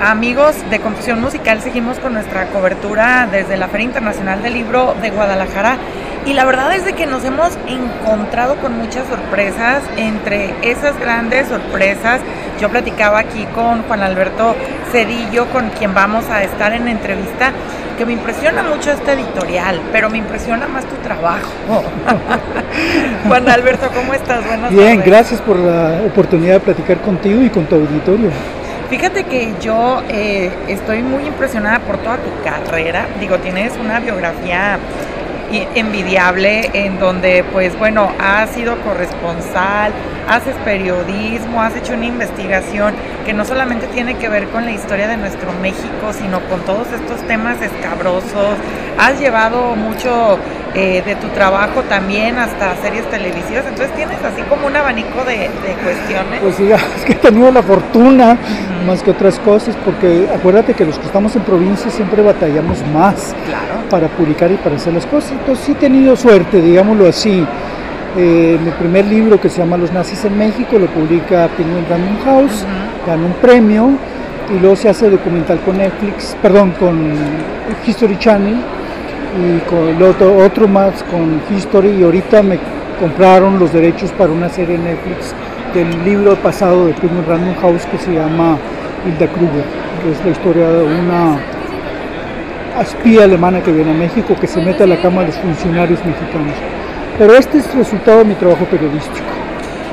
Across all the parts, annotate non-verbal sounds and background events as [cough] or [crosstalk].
amigos de Confusión Musical, seguimos con nuestra cobertura desde la Feria Internacional del Libro de Guadalajara y la verdad es de que nos hemos encontrado con muchas sorpresas. Entre esas grandes sorpresas, yo platicaba aquí con Juan Alberto Cedillo, con quien vamos a estar en entrevista, que me impresiona mucho este editorial, pero me impresiona más tu trabajo. [laughs] Juan Alberto, ¿cómo estás? Buenas Bien, gracias por la oportunidad de platicar contigo y con tu auditorio. Fíjate que yo eh, estoy muy impresionada por toda tu carrera. Digo, tienes una biografía envidiable en donde pues bueno, has sido corresponsal, haces periodismo, has hecho una investigación que no solamente tiene que ver con la historia de nuestro México, sino con todos estos temas escabrosos, has llevado mucho eh, de tu trabajo también hasta series televisivas, entonces tienes así como un abanico de, cuestiones. Pues sí, es [laughs] que he tenido la fortuna más que otras cosas, porque acuérdate que los que estamos en provincia siempre batallamos más para publicar y para hacer las cosas, entonces sí he tenido suerte, digámoslo así. Eh, mi primer libro que se llama Los nazis en México lo publica Penguin Random House, gana un premio y luego se hace documental con Netflix, perdón, con History Channel y con otro, otro más con History y ahorita me compraron los derechos para una serie en Netflix del libro pasado de Penguin Random House que se llama Hilda Kruger, que es la historia de una espía alemana que viene a México que se mete a la cama de los funcionarios mexicanos. Pero este es el resultado de mi trabajo periodístico.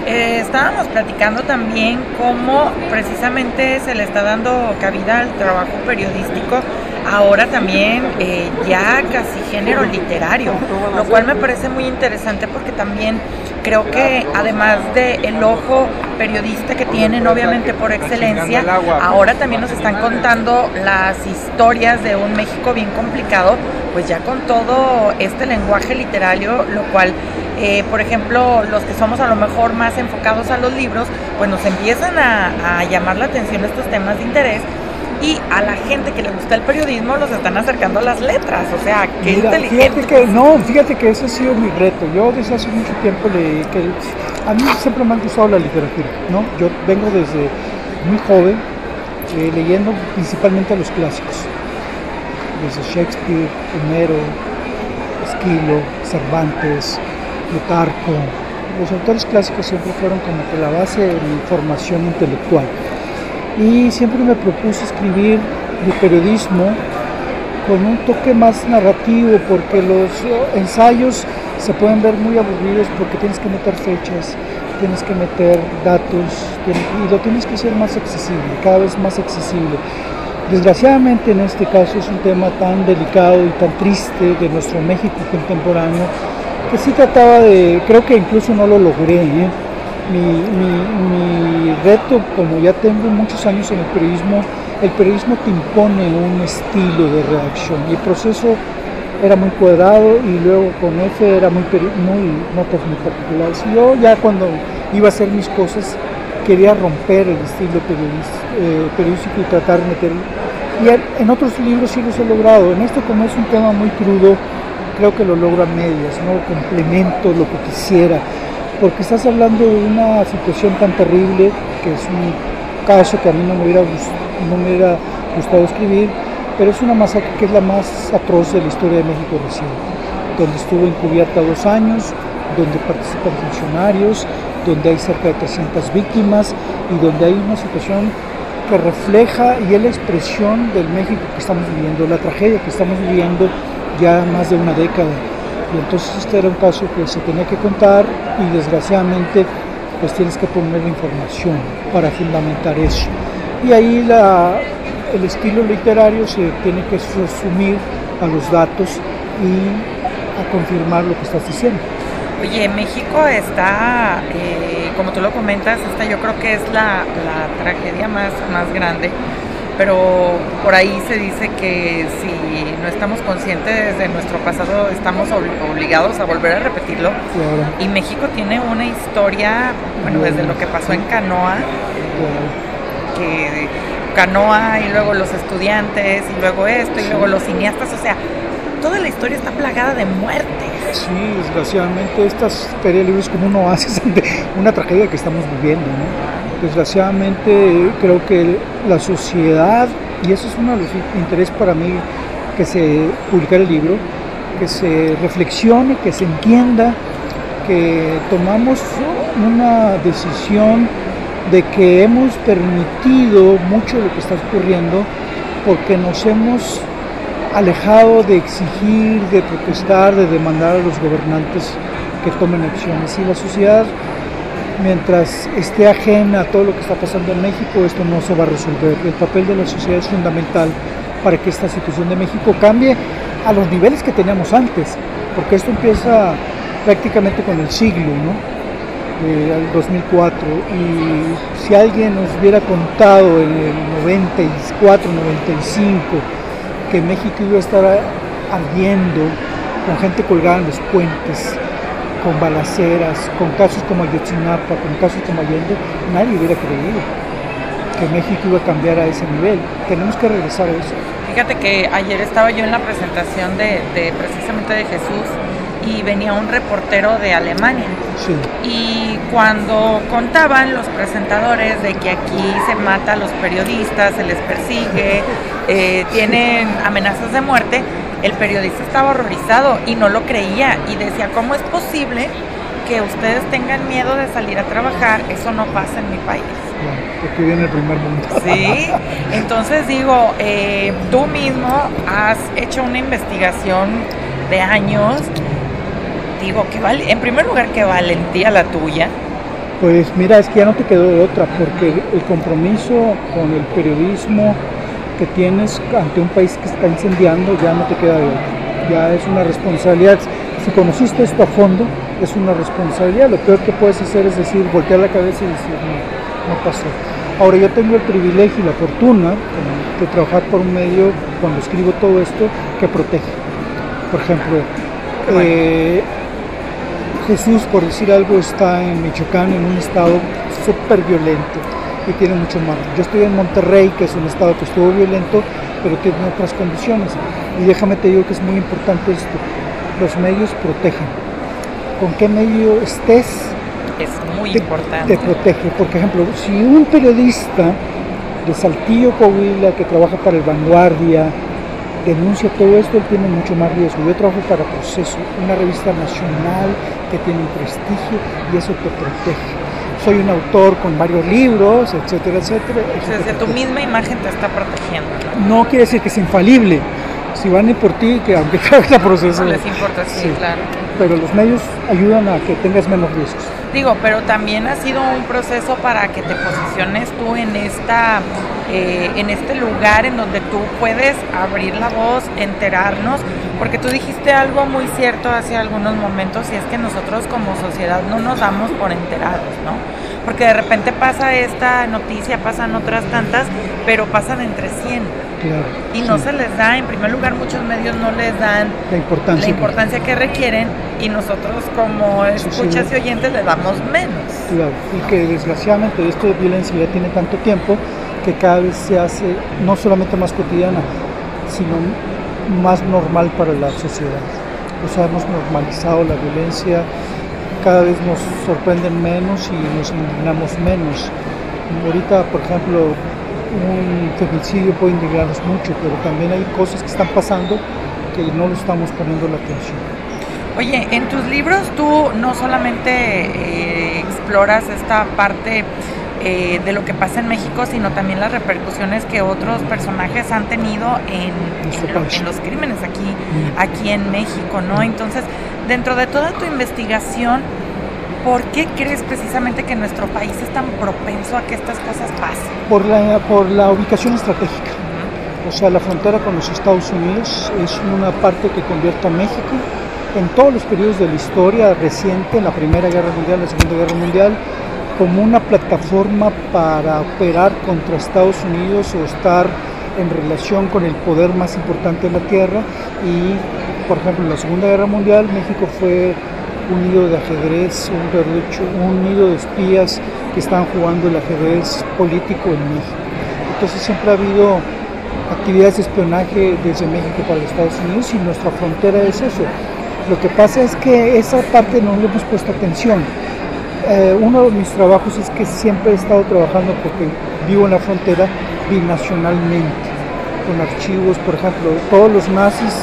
Eh, estábamos platicando también cómo precisamente se le está dando cabida al trabajo periodístico ahora también eh, ya casi género literario, lo cual me parece muy interesante porque también creo que además del el ojo periodista que tienen obviamente por excelencia, ahora también nos están contando las historias de un México bien complicado, pues ya con todo este lenguaje literario, lo cual, eh, por ejemplo, los que somos a lo mejor más enfocados a los libros, pues nos empiezan a, a llamar la atención estos temas de interés y a la gente que le gusta el periodismo los están acercando a las letras, o sea, qué inteligente. Fíjate que, no, fíjate que ese ha sido mi reto. Yo desde hace mucho tiempo leí que a mí siempre me ha gustado la literatura, ¿no? Yo vengo desde muy joven eh, leyendo principalmente a los clásicos, desde Shakespeare, Homero, Esquilo, Cervantes, Plutarco. Los autores clásicos siempre fueron como que la base de mi formación intelectual y siempre me propuse escribir de periodismo con un toque más narrativo porque los ensayos se pueden ver muy aburridos porque tienes que meter fechas, tienes que meter datos y lo tienes que hacer más accesible, cada vez más accesible. Desgraciadamente en este caso es un tema tan delicado y tan triste de nuestro México contemporáneo que sí trataba de, creo que incluso no lo logré, ¿eh? Mi, reto, como ya tengo muchos años en el periodismo, el periodismo te impone un estilo de redacción y el proceso era muy cuadrado y luego con F era muy, muy notas muy particulares. yo ya cuando iba a hacer mis cosas quería romper el estilo eh, periodístico y tratar de meter... Y en otros libros sí los he logrado. En esto como es un tema muy crudo, creo que lo logro a medias, no complemento lo que quisiera porque estás hablando de una situación tan terrible, que es un caso que a mí no me hubiera, no me hubiera gustado escribir, pero es una masacre que es la más atroz de la historia de México reciente, donde estuvo encubierta dos años, donde participan funcionarios, donde hay cerca de 300 víctimas y donde hay una situación que refleja y es la expresión del México que estamos viviendo, la tragedia que estamos viviendo ya más de una década y entonces este era un caso que se tenía que contar y desgraciadamente pues tienes que poner información para fundamentar eso. Y ahí la, el estilo literario se tiene que resumir a los datos y a confirmar lo que estás diciendo. Oye, México está, eh, como tú lo comentas, esta yo creo que es la, la tragedia más, más grande pero por ahí se dice que si no estamos conscientes de nuestro pasado, estamos obligados a volver a repetirlo. Y México tiene una historia, bueno, desde lo que pasó en Canoa, que Canoa y luego los estudiantes y luego esto y luego los cineastas, o sea, toda la historia está plagada de muertes. Sí, desgraciadamente estas ferias libres como un oasis [laughs] de una tragedia que estamos viviendo, ¿no? Desgraciadamente creo que la sociedad, y eso es uno de los intereses para mí que se publicar el libro, que se reflexione, que se entienda, que tomamos una decisión de que hemos permitido mucho de lo que está ocurriendo porque nos hemos alejado de exigir, de protestar, de demandar a los gobernantes que tomen acciones. Y la sociedad, mientras esté ajena a todo lo que está pasando en México, esto no se va a resolver. El papel de la sociedad es fundamental para que esta situación de México cambie a los niveles que teníamos antes, porque esto empieza prácticamente con el siglo, ¿no? el 2004 y si alguien nos hubiera contado en el 94, 95 que México iba a estar ardiendo con gente colgada en los puentes, con balaceras, con casos como Ayotzinapa, con casos como Allende, nadie hubiera creído que México iba a cambiar a ese nivel. Tenemos que regresar a eso. Fíjate que ayer estaba yo en la presentación de, de precisamente de Jesús y venía un reportero de Alemania. Y cuando contaban los presentadores de que aquí se mata a los periodistas, se les persigue, [laughs] eh, tienen amenazas de muerte, el periodista estaba horrorizado y no lo creía y decía, ¿cómo es posible que ustedes tengan miedo de salir a trabajar? Eso no pasa en mi país. porque viene el primer mundo. Sí, entonces digo, eh, tú mismo has hecho una investigación de años digo, que vale, en primer lugar, qué valentía la tuya. Pues mira, es que ya no te quedó de otra, porque el compromiso con el periodismo que tienes ante un país que está incendiando ya no te queda de otra. Ya es una responsabilidad. Si conociste esto a fondo, es una responsabilidad. Lo peor que puedes hacer es decir, voltear la cabeza y decir, no, no pasó. Ahora yo tengo el privilegio y la fortuna de trabajar por un medio, cuando escribo todo esto, que protege. Por ejemplo, eh, Jesús, por decir algo, está en Michoacán, en un estado súper violento y tiene mucho mar. Yo estoy en Monterrey, que es un estado que estuvo violento, pero tiene otras condiciones. Y déjame te digo que es muy importante esto. Los medios protegen. ¿Con qué medio estés? Es muy importante. Te protege. Por ejemplo, si un periodista de Saltillo, Coahuila, que trabaja para el Vanguardia, denuncia todo esto, él tiene mucho más riesgo. Yo trabajo para Proceso, una revista nacional que tiene un prestigio y eso te protege. Soy un autor con varios libros, etcétera, etcétera. Desde tu misma imagen te está protegiendo. ¿no? quiere decir que es infalible. Si van a ir por ti, que aunque [laughs] cada proceso. No les importa, sí, claro. Pero los medios ayudan a que tengas menos riesgos. Digo, pero también ha sido un proceso para que te posiciones tú en esta eh, en este lugar en donde tú puedes abrir la voz, enterarnos, porque tú dijiste algo muy cierto hace algunos momentos y es que nosotros como sociedad no nos damos por enterados, ¿no? Porque de repente pasa esta noticia, pasan otras tantas, pero pasan entre 100. y no se les da, en primer lugar muchos medios no les dan la importancia, la importancia que requieren y nosotros como escuchas y oyentes le damos menos. Claro, y que desgraciadamente esto de violencia ya tiene tanto tiempo que cada vez se hace no solamente más cotidiana, sino más normal para la sociedad. O sea, hemos normalizado la violencia, cada vez nos sorprenden menos y nos indignamos menos. Ahorita, por ejemplo, un femicidio puede indignarnos mucho, pero también hay cosas que están pasando que no le estamos poniendo la atención. Oye, en tus libros tú no solamente eh, exploras esta parte eh, de lo que pasa en México, sino también las repercusiones que otros personajes han tenido en, los crímenes aquí, mm. aquí en México, ¿no? Entonces, dentro de toda tu investigación, ¿por qué crees precisamente que nuestro país es tan propenso a que estas cosas pasen? Por la, por la ubicación estratégica. O sea, la frontera con los Estados Unidos es una parte que convierte a México en todos los periodos de la historia reciente, en la Primera Guerra Mundial, la Segunda Guerra Mundial, como una plataforma para operar contra Estados Unidos o estar en relación con el poder más importante de la Tierra y, por ejemplo, en la Segunda Guerra Mundial México fue un nido de ajedrez, un, un nido de espías que estaban jugando el ajedrez político en México. Entonces siempre ha habido actividades de espionaje desde México para los Estados Unidos y nuestra frontera es eso. Lo que pasa es que esa parte no le hemos puesto atención Eh, uno de mis trabajos es que siempre he estado trabajando porque vivo en la frontera binacionalmente, con archivos, por ejemplo, todos los nazis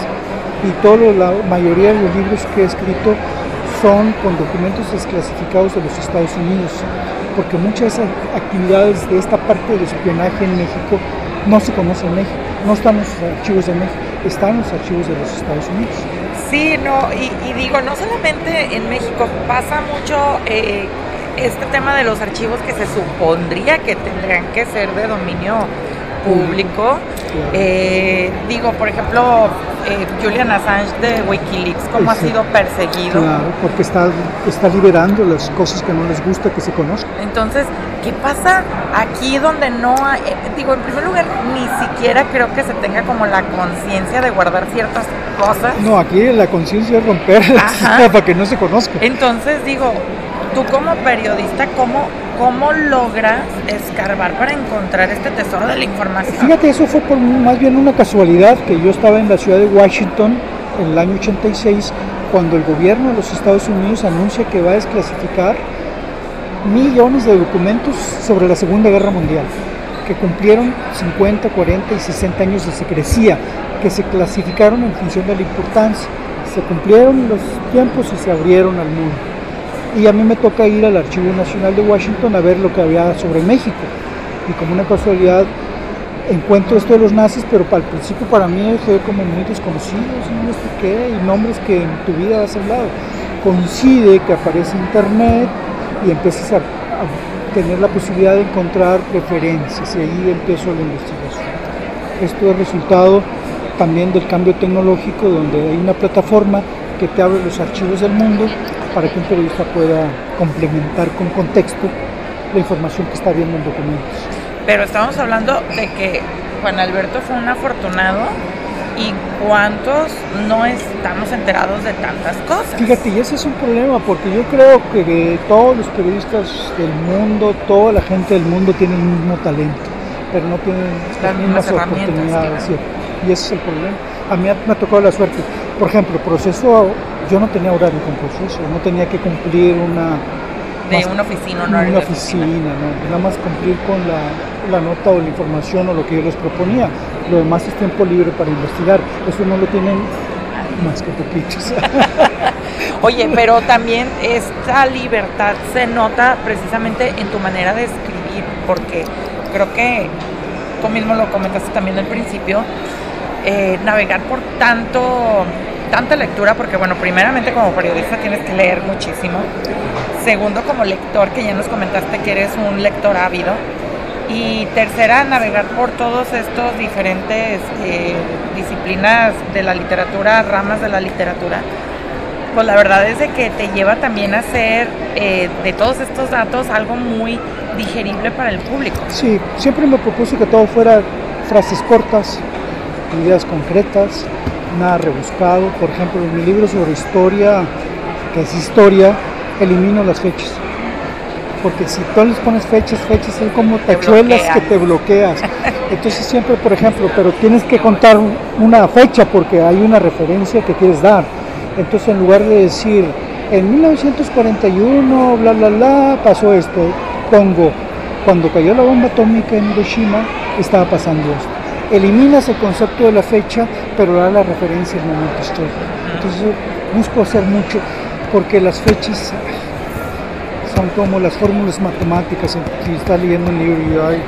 y la mayoría de los libros que he escrito son con documentos desclasificados de los Estados Unidos, porque muchas actividades de esta parte de espionaje en México no se conocen en México, no están los archivos de México, están los archivos de los Estados Unidos. Sí, no, y, digo, no solamente en México, pasa mucho eh, este tema de los archivos que se supondría que tendrían que ser de dominio público. Eh, digo, por ejemplo, eh, Julian Assange de Wikileaks, cómo ha sido perseguido. Claro, porque está, está liberando las cosas que no les gusta que se conozcan. Entonces, ¿qué pasa aquí donde no hay, eh, digo, en primer lugar, ni siquiera creo que se tenga como la conciencia de guardar ciertas cosas? No, aquí la conciencia es romper [laughs] para que no se conozca. Entonces, digo, tú como periodista, ¿cómo, ¿cómo logras escarbar para encontrar este tesoro de la información? Fíjate, eso fue por más bien una casualidad que yo estaba en la ciudad de Washington en el año 86 cuando el gobierno de los Estados Unidos anuncia que va a desclasificar millones de documentos sobre la Segunda Guerra Mundial, que cumplieron 50, 40 y 60 años de secrecía, que se clasificaron en función de la importancia. Se cumplieron los tiempos y se abrieron al mundo y a mí me toca ir al Archivo Nacional de Washington a ver lo que había sobre México. Y como una casualidad encuentro esto de los nazis, pero al principio para mí fue como muy desconocido, no sé qué, y nombres que en tu vida has hablado. Coincide que aparece internet y empiezas a, a tener la posibilidad de encontrar referencias y ahí empiezo la investigación. Esto es resultado también del cambio tecnológico donde hay una plataforma que te abre los archivos del mundo para que un periodista pueda complementar con contexto la información que está viendo en documentos. Pero estamos hablando de que Juan Alberto fue un afortunado y cuántos no estamos enterados de tantas cosas. Fíjate, y ese es un problema porque yo creo que todos los periodistas del mundo, toda la gente del mundo tiene el mismo talento, pero no tienen las, mismas, oportunidades. Y ese es el problema. A mí me ha tocado la suerte. Por ejemplo, proceso yo no tenía horario con proceso, no tenía que cumplir una... De una oficina, no Una oficina, no, nada más cumplir con la, nota o la información o lo que yo les proponía. Lo demás es tiempo libre para investigar. Eso no lo tienen más que poquitos. [laughs] Oye, pero también esta libertad se nota precisamente en tu manera de escribir, porque creo que tú mismo lo comentaste también al principio, eh, navegar por tanto tanta lectura, porque bueno, primeramente como periodista tienes que leer muchísimo. Segundo, como lector, que ya nos comentaste que eres un lector ávido. Y tercera, navegar por todos estos diferentes eh, disciplinas de la literatura, ramas de la literatura. Pues la verdad es de que te lleva también a ser eh, de todos estos datos algo muy digerible para el público. Sí, siempre me propuse que todo fuera frases cortas, ideas concretas, nada rebuscado. Por ejemplo, en mi libro sobre historia, que es historia, elimino las fechas. Porque si tú les pones fechas, fechas son como tachuelas que te bloqueas. Entonces siempre, por ejemplo, pero tienes que contar una fecha porque hay una referencia que quieres dar. Entonces en lugar de decir, en 1941, bla, bla, bla, pasó esto, pongo, cuando cayó la bomba atómica en Hiroshima, estaba pasando esto eliminas el concepto de la fecha, pero da la referencia al momento histórico. Entonces busco hacer mucho porque las fechas son como las fórmulas matemáticas. Si estás leyendo un libro y ay,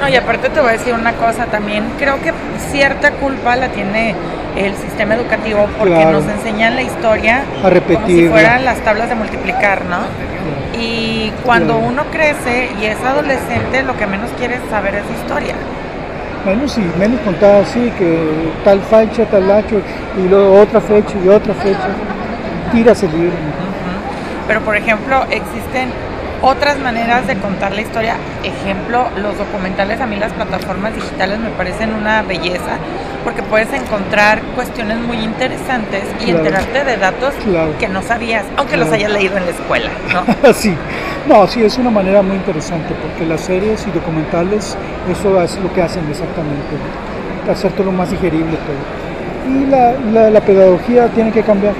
no, y aparte te voy a decir una cosa también, creo que cierta culpa la tiene el sistema educativo porque nos enseñan la historia a repetir, como si fueran las tablas de multiplicar, ¿no? Y cuando uno crece y es adolescente, lo que menos quiere saber es historia. Bueno, sí, menos contada así, que tal fecha, tal hecho, y luego otra fecha y otra fecha. Tiras el libro. Pero, por ejemplo, existen otras maneras de contar la historia. Ejemplo, los documentales, a mí las plataformas digitales me parecen una belleza porque puedes encontrar cuestiones muy interesantes y enterarte de datos que no sabías, aunque los hayas leído en la escuela. ¿no? [laughs] sí, no, sí, es una manera muy interesante porque las series y documentales, eso es lo que hacen exactamente, hacerte lo más digerible todo. Y la, la pedagogía tiene que cambiar,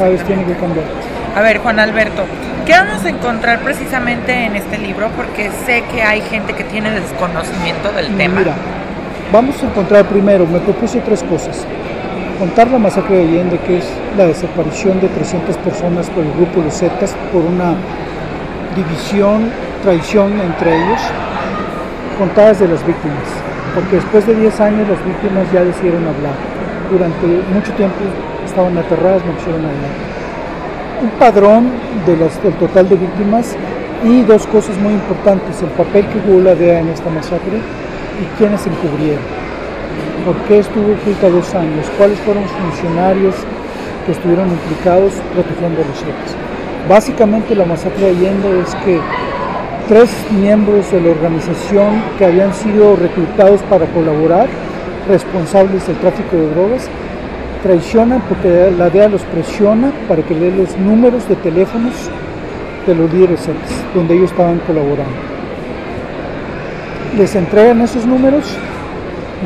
vez tiene que cambiar. A ver, Juan Alberto, ¿Qué vamos a encontrar precisamente en este libro? Porque sé que hay gente que tiene desconocimiento del tema. Mira, vamos a encontrar primero, me propuse tres cosas. Contar la masacre de Allende, que es la desaparición de 300 personas por el grupo Los Zetas, por una división, traición entre ellos, contadas de las víctimas. Porque después de 10 años las víctimas ya decidieron hablar. Durante mucho tiempo estaban aterradas, no quisieron hablar un padrón de del total de víctimas y dos cosas muy importantes, el papel que jugó la DEA en esta masacre y quiénes encubrieron. ¿Por qué estuvo oculta dos años? ¿Cuáles fueron los funcionarios que estuvieron implicados protegiendo a los hechos? Básicamente la masacre de Allende es que tres miembros de la organización que habían sido reclutados para colaborar, responsables del tráfico de drogas, traicionan porque la DEA los presiona para que le los números de teléfonos de los líderes donde ellos estaban colaborando. Les entregan esos números,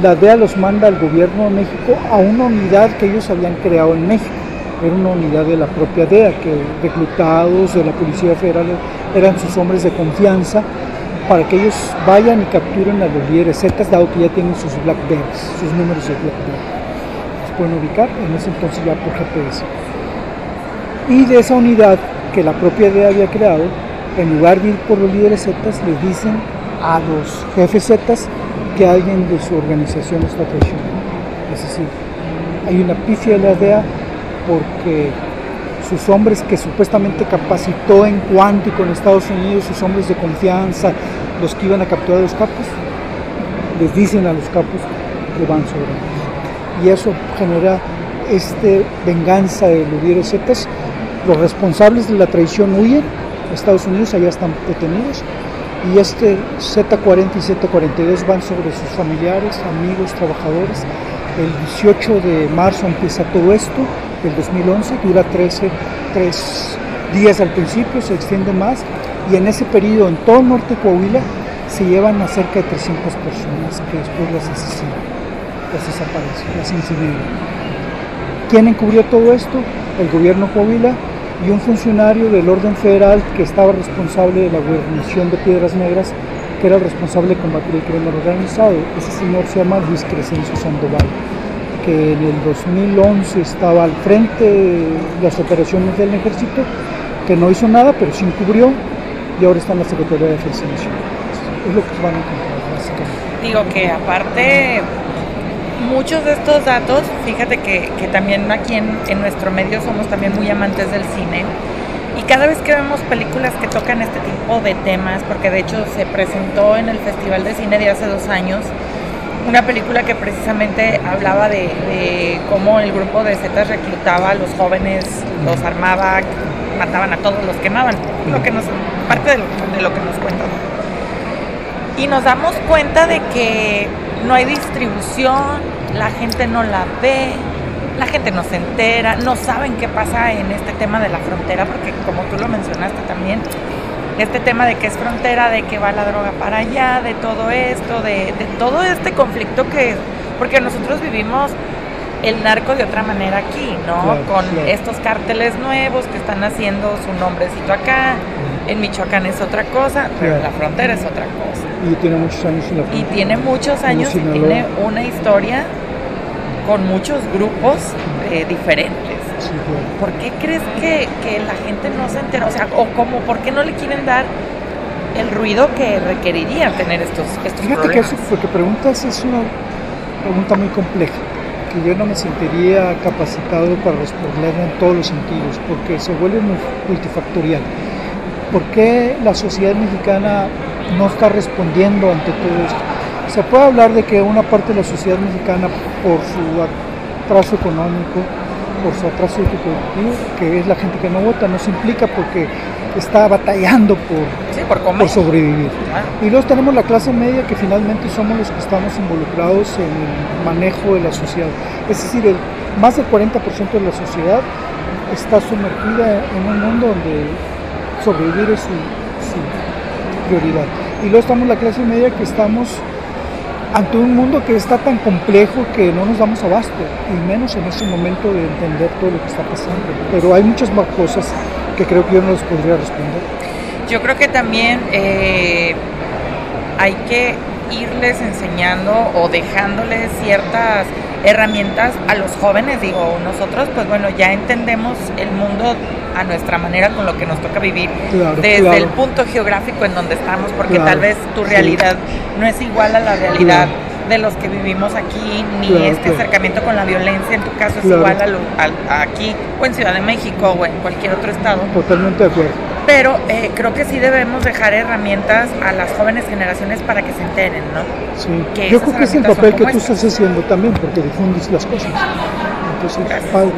la DEA los manda al gobierno de México a una unidad que ellos habían creado en México. Era una unidad de la propia DEA, que reclutados de la Policía Federal eran sus hombres de confianza para que ellos vayan y capturen a los líderes Z, dado que ya tienen sus Blackberries, sus números de Blackberry pueden ubicar, en ese entonces ya por GPS. Y de esa unidad que la propia DEA había creado, en lugar de ir por los líderes Zetas, les dicen a los jefes Zetas que alguien de su organización está traicionando. Es decir, hay una pifia de la DEA porque sus hombres que supuestamente capacitó en cuántico en Estados Unidos, sus hombres de confianza, los que iban a capturar a los capos, les dicen a los capos que van sobre ellos y eso genera este venganza de líderes zetas. Los responsables de la traición huyen, Estados Unidos allá están detenidos y este Z40 y Z42 van sobre sus familiares, amigos, trabajadores. El 18 de marzo empieza todo esto, el 2011, dura 13, 3 días al principio, se extiende más y en ese periodo en todo el norte Coahuila se llevan a cerca de 300 personas que después las asesinan las desapareció, las incineró. ¿Quién encubrió todo esto? El gobierno Coahuila y un funcionario del orden federal que estaba responsable de la guarnición de Piedras Negras, que era el responsable de combatir el crimen organizado. Ese señor se llama Luis Sandoval, que en el 2011 estaba al frente de las operaciones del ejército, que no hizo nada, pero sí encubrió, y ahora está en la Secretaría de Defensa Nacional. Es lo que van a encontrar, básicamente. Digo que aparte muchos de estos datos, fíjate que, también aquí en, en, nuestro medio somos también muy amantes del cine y cada vez que vemos películas que tocan este tipo de temas, porque de hecho se presentó en el Festival de Cine de hace dos años, una película que precisamente hablaba de, cómo el grupo de Zetas reclutaba a los jóvenes, los armaba, mataban a todos, los quemaban, lo que nos, parte de lo, de lo que nos cuentan. Y nos damos cuenta de que no hay distribución, la gente no la ve, la gente no se entera, no saben qué pasa en este tema de la frontera, porque como tú lo mencionaste también, este tema de que es frontera, de que va la droga para allá, de todo esto, de, todo este conflicto que, porque nosotros vivimos el narco de otra manera aquí, ¿no? Con estos cárteles nuevos que están haciendo su nombrecito acá, en Michoacán es otra cosa, pero en la frontera es otra cosa. Y tiene muchos años en la frontera. Y tiene muchos años y tiene una historia con muchos grupos eh, diferentes. ¿Por qué crees que, la gente no se entera? O sea, o cómo, ¿por qué no le quieren dar el ruido que requeriría tener estos, estos Fíjate que eso que preguntas es una pregunta muy compleja, que yo no me sentiría capacitado para responderla en todos los sentidos, porque se vuelve multifactorial. ¿Por qué la sociedad mexicana no está respondiendo ante todo esto? Se puede hablar de que una parte de la sociedad mexicana, por su atraso económico, por su atraso educativo, que es la gente que no vota, no se implica porque está batallando por, por, sobrevivir. Y luego tenemos la clase media que finalmente somos los que estamos involucrados en el manejo de la sociedad. Es decir, el, más del 40% de la sociedad está sumergida en un mundo donde sobrevivir es su, prioridad. Y luego estamos la clase media que estamos ante un mundo que está tan complejo que no nos damos abasto, y menos en este momento de entender todo lo que está pasando. Pero hay muchas más cosas que creo que yo no los podría responder. Yo creo que también eh, hay que irles enseñando o dejándoles ciertas herramientas a los jóvenes. Digo, nosotros pues bueno, ya entendemos el mundo a nuestra manera con lo que nos toca vivir desde el punto geográfico en donde estamos, porque tal vez tu realidad no es igual a la realidad de los que vivimos aquí, ni este acercamiento con la violencia en tu caso es igual a, aquí o en Ciudad de México o en cualquier otro estado. Totalmente de acuerdo. Pero eh, creo que sí debemos dejar herramientas a las jóvenes generaciones para que se enteren, ¿no? Sí. Yo creo que es el papel que tú estás haciendo también, porque difundes las cosas. Entonces, Gracias. padre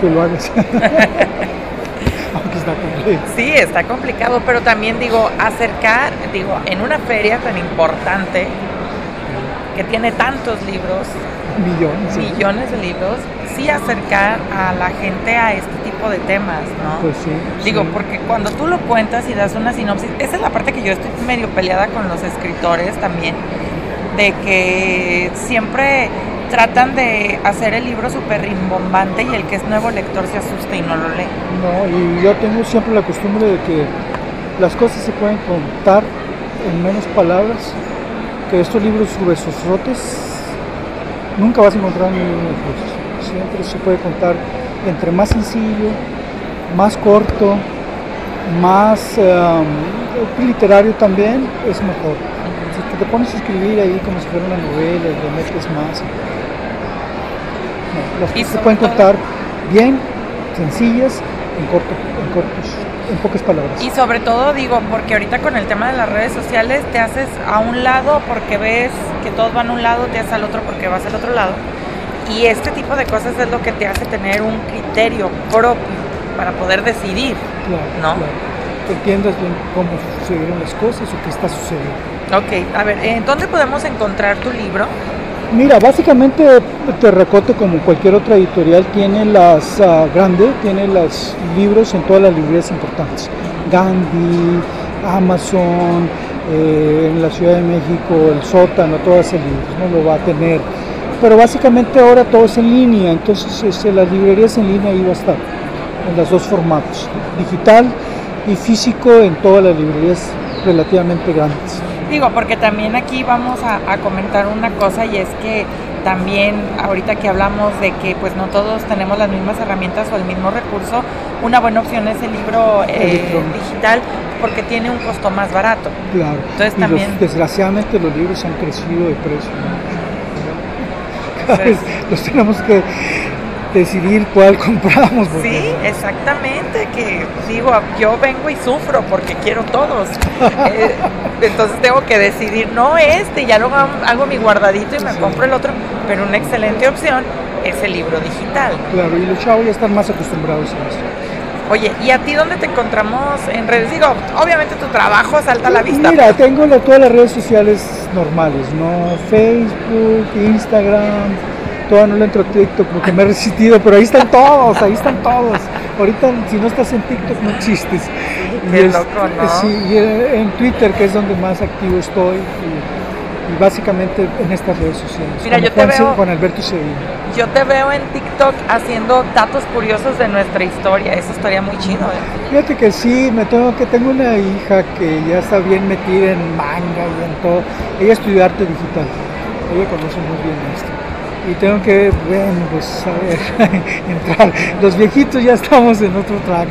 que lo hagas. [laughs] Aunque está complicado. Sí, está complicado, pero también digo, acercar, digo, en una feria tan importante, que tiene tantos libros, millones, millones de libros, sí acercar a la gente a este tipo de temas, ¿no? Pues sí. Digo, porque cuando tú lo cuentas y das una sinopsis, esa es la parte que yo estoy medio peleada con los escritores también, de que siempre tratan de hacer el libro súper rimbombante y el que es nuevo lector se asusta y no lo lee. No, y yo tengo siempre la costumbre de que las cosas se pueden contar en menos palabras estos libros rotes nunca vas a encontrar en ningún libro. Siempre se puede contar entre más sencillo, más corto, más literario también, es mejor. Si te pones a escribir ahí como si fuera una novela y le metes más. las cosas se pueden contar bien, sencillas, en, corto, en cortos en pocas palabras. Y sobre todo digo, porque ahorita con el tema de las redes sociales te haces a un lado porque ves que todos van a un lado, te haces al otro porque vas al otro lado. Y este tipo de cosas es lo que te hace tener un criterio propio para poder decidir, ¿no? Que entiendas bien cómo sucedieron las cosas o qué está sucediendo. Ok, a ver, ¿en dónde podemos encontrar tu libro? Mira, básicamente Terracote, como cualquier otra editorial, tiene las uh, grande, tiene los libros en todas las librerías importantes. Gandhi, Amazon, eh, en la Ciudad de México, el sótano, todas esas libros, no lo va a tener. Pero básicamente ahora todo es en línea, entonces este, las librerías en línea va a estar, en los dos formatos, digital y físico en todas las librerías relativamente grandes. Digo, porque también aquí vamos a, comentar una cosa y es que también ahorita que hablamos de que pues no todos tenemos las mismas herramientas o el mismo recurso, una buena opción es el libro eh, digital porque tiene un costo más barato. Claro. Entonces también desgraciadamente los libros han crecido de precio. Pues [laughs] los tenemos que decidir cuál [laughs] compramos. Sí, exactamente, que digo, yo vengo y sufro porque quiero todos. [laughs] Eh, entonces tengo que decidir, no este, ya lo hago mi guardadito y me compro el otro, pero una excelente opción es el libro digital. Claro, y los chavos ya están más acostumbrados a eso. Oye, ¿y a ti dónde te encontramos en redes? Digo, obviamente tu trabajo salta a la vista. Mira, tengo todas las redes sociales normales, ¿no? Facebook, Instagram, todavía no le entro a TikTok porque me he resistido, pero ahí están todos, ahí están todos. Ahorita si no estás en TikTok no existes. Qué loco, ¿no? Sí, y en Twitter que es donde más activo estoy. Y, básicamente en estas redes sociales. Mira, yo te veo, con Alberto Sevilla. Yo te veo en TikTok haciendo datos curiosos de nuestra historia. Eso estaría muy chido. ¿eh? Fíjate que sí, me tengo que tengo una hija que ya está bien metida en manga y en todo. Ella estudió arte digital. Ella conoce muy bien esto y tengo que, bueno, pues a ver, [laughs] entrar. Los viejitos ya estamos en otro tramo,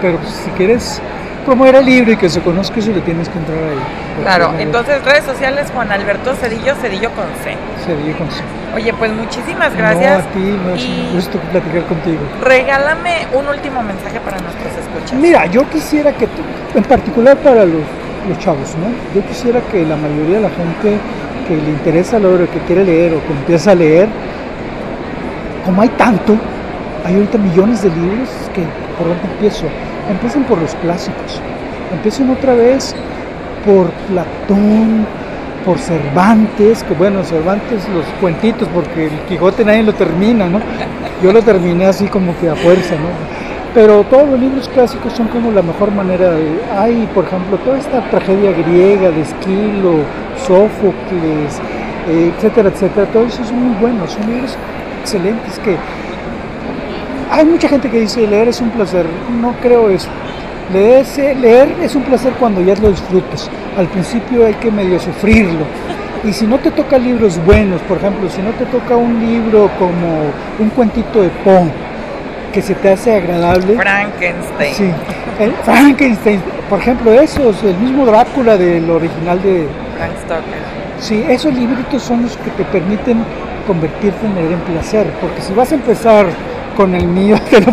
pero pues, si quieres promover el libro y que se conozca eso, le tienes que entrar ahí. Claro, entonces redes sociales Juan Alberto Cedillo, Cedillo con C. Cedillo con C. Oye, pues muchísimas gracias. No, a ti, me y gusto platicar contigo. Regálame un último mensaje para nuestros escuchas. Mira, yo quisiera que, en particular para los, los chavos, ¿no? Yo quisiera que la mayoría de la gente que le interesa lo que quiere leer o que empieza a leer, como hay tanto, hay ahorita millones de libros que por dónde empiezo. Empiecen por los clásicos, empiecen otra vez por Platón, por Cervantes, que bueno, Cervantes los cuentitos, porque el Quijote nadie lo termina, ¿no? Yo lo terminé así como que a fuerza, ¿no? Pero todos los libros clásicos son como la mejor manera de... Hay, por ejemplo, toda esta tragedia griega de Esquilo, Sófocles, etcétera, etcétera, todos esos son muy buenos, son libros excelentes que hay mucha gente que dice leer es un placer, no creo eso. Leer es un placer cuando ya lo disfrutas. Al principio hay que medio sufrirlo. Y si no te toca libros buenos, por ejemplo, si no te toca un libro como un cuentito de Poe, que se te hace agradable. Frankenstein. Sí, el Frankenstein, por ejemplo, esos, el mismo Drácula del original de Frank Stoker. Sí, esos libritos son los que te permiten convertirte en leer en placer, porque si vas a empezar con el mío, [laughs] que, no,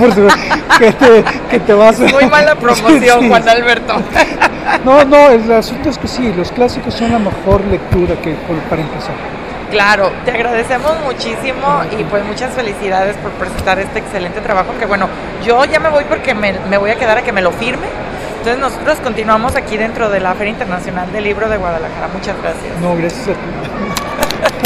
que, te, que te vas a... Muy mala [laughs] promoción, Sí. Juan Alberto. [laughs] No, no, el asunto es que sí, los clásicos son la mejor lectura que para empezar. Claro, te agradecemos muchísimo y pues muchas felicidades por presentar este excelente trabajo que bueno, yo ya me voy porque me, me voy a quedar a que me lo firme. Entonces nosotros continuamos aquí dentro de la Feria Internacional del Libro de Guadalajara. Muchas gracias. No, gracias a ti. [laughs]